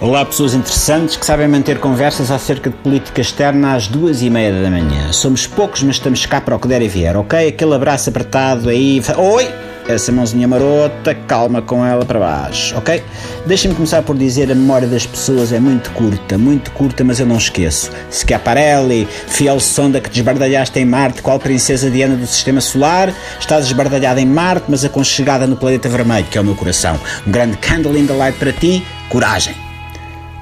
Olá, pessoas interessantes que sabem manter conversas acerca de política externa às duas e meia da manhã. Somos poucos, mas estamos cá para o que der e vier, ok? Aquele abraço apertado aí. Oi! Essa mãozinha marota, calma com ela para baixo, ok? Deixem-me começar por dizer a memória das pessoas é muito curta, muito curta, mas eu não esqueço. Schiaparelli, fiel sonda que desbardalhaste em Marte, qual princesa Diana do Sistema Solar, estás desbardalhada em Marte, mas aconchegada no planeta vermelho, que é o meu coração. Um grande candle in the light para ti, coragem!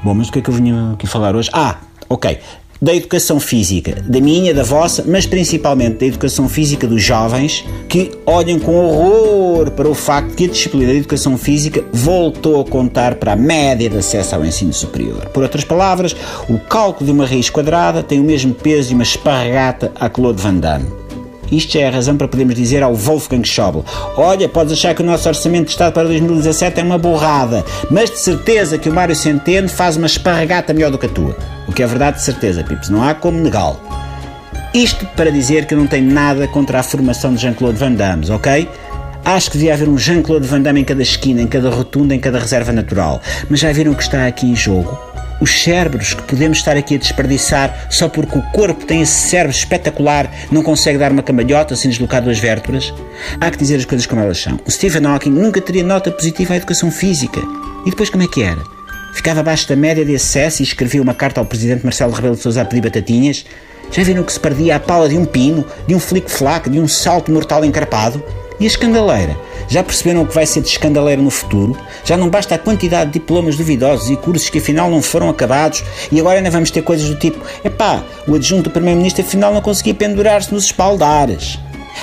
Bom, mas o que é que eu vinha aqui falar hoje? Ah, ok da educação física, da minha, da vossa, mas principalmente da educação física dos jovens que olham com horror para o facto que a disciplina da educação física voltou a contar para a média de acesso ao ensino superior. Por outras palavras, o cálculo de uma raiz quadrada tem o mesmo peso de uma esparregata à Claude Van Damme. Isto é a razão para podermos dizer ao Wolfgang Schäuble: Olha, podes achar que o nosso orçamento de Estado para 2017 é uma borrada, mas de certeza que o Mário Centeno faz uma esparregata melhor do que a tua. O que é verdade de certeza, Pips, não há como negá-lo. Isto para dizer que eu não tenho nada contra a formação de Jean-Claude Van Damme, ok? Acho que devia haver um Jean-Claude Van Damme em cada esquina, em cada rotunda, em cada reserva natural. Mas já viram o que está aqui em jogo? Os cérebros que podemos estar aqui a desperdiçar só porque o corpo tem esse cérebro espetacular, não consegue dar uma cambalhota sem deslocar duas vértebras? Há que dizer as coisas como elas são. O Stephen Hawking nunca teria nota positiva à educação física. E depois como é que era? Ficava abaixo da média de acesso e escrevia uma carta ao presidente Marcelo Rebelo de Sousa a pedir batatinhas? Já viram que se perdia a pala de um pino, de um flic-flac, de um salto mortal encarpado? E a escandaleira? Já perceberam o que vai ser de escandaleira no futuro? Já não basta a quantidade de diplomas duvidosos e cursos que afinal não foram acabados e agora ainda vamos ter coisas do tipo: epá, o adjunto do Primeiro-Ministro afinal não conseguia pendurar-se nos espaldares.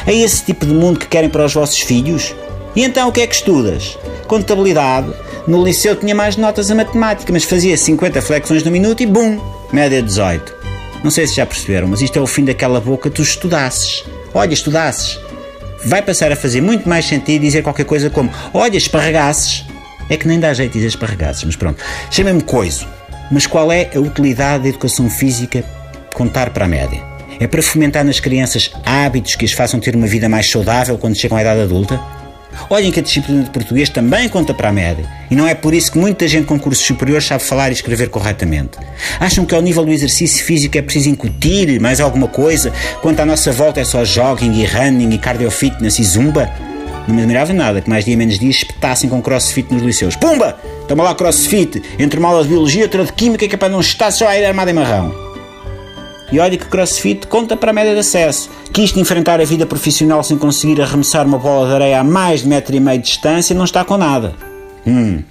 É esse tipo de mundo que querem para os vossos filhos? E então o que é que estudas? Contabilidade. No liceu tinha mais notas a matemática, mas fazia 50 flexões no minuto e bum, média 18. Não sei se já perceberam, mas isto é o fim daquela boca tu estudasses. Olha, estudasses vai passar a fazer muito mais sentido dizer qualquer coisa como: Olha, esparregasses. É que nem dá jeito dizer esparregasses, mas pronto. Chama-me coiso. Mas qual é a utilidade da educação física contar para a média? É para fomentar nas crianças hábitos que as façam ter uma vida mais saudável quando chegam à idade adulta? Olhem que a disciplina de português também conta para a média. E não é por isso que muita gente com cursos superiores sabe falar e escrever corretamente. Acham que ao nível do exercício físico é preciso incutir mais alguma coisa, quanto à nossa volta é só jogging e running e cardio fitness e zumba? Não me admirava nada que mais dia menos dia espetassem com crossfit nos liceus. Pumba! Toma lá crossfit, entre uma aula de biologia outra de química que é para não estar só a ir armado em marrão. E olha que crossfit conta para a média de acesso. Quis enfrentar a vida profissional sem conseguir arremessar uma bola de areia a mais de metro e meio de distância não está com nada. Hum.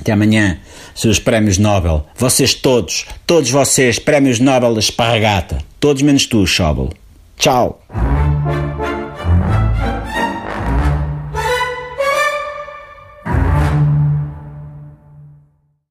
Até amanhã, seus prémios Nobel. Vocês todos, todos vocês, prémios Nobel da esparragata. Todos menos tu, Schauble. Tchau.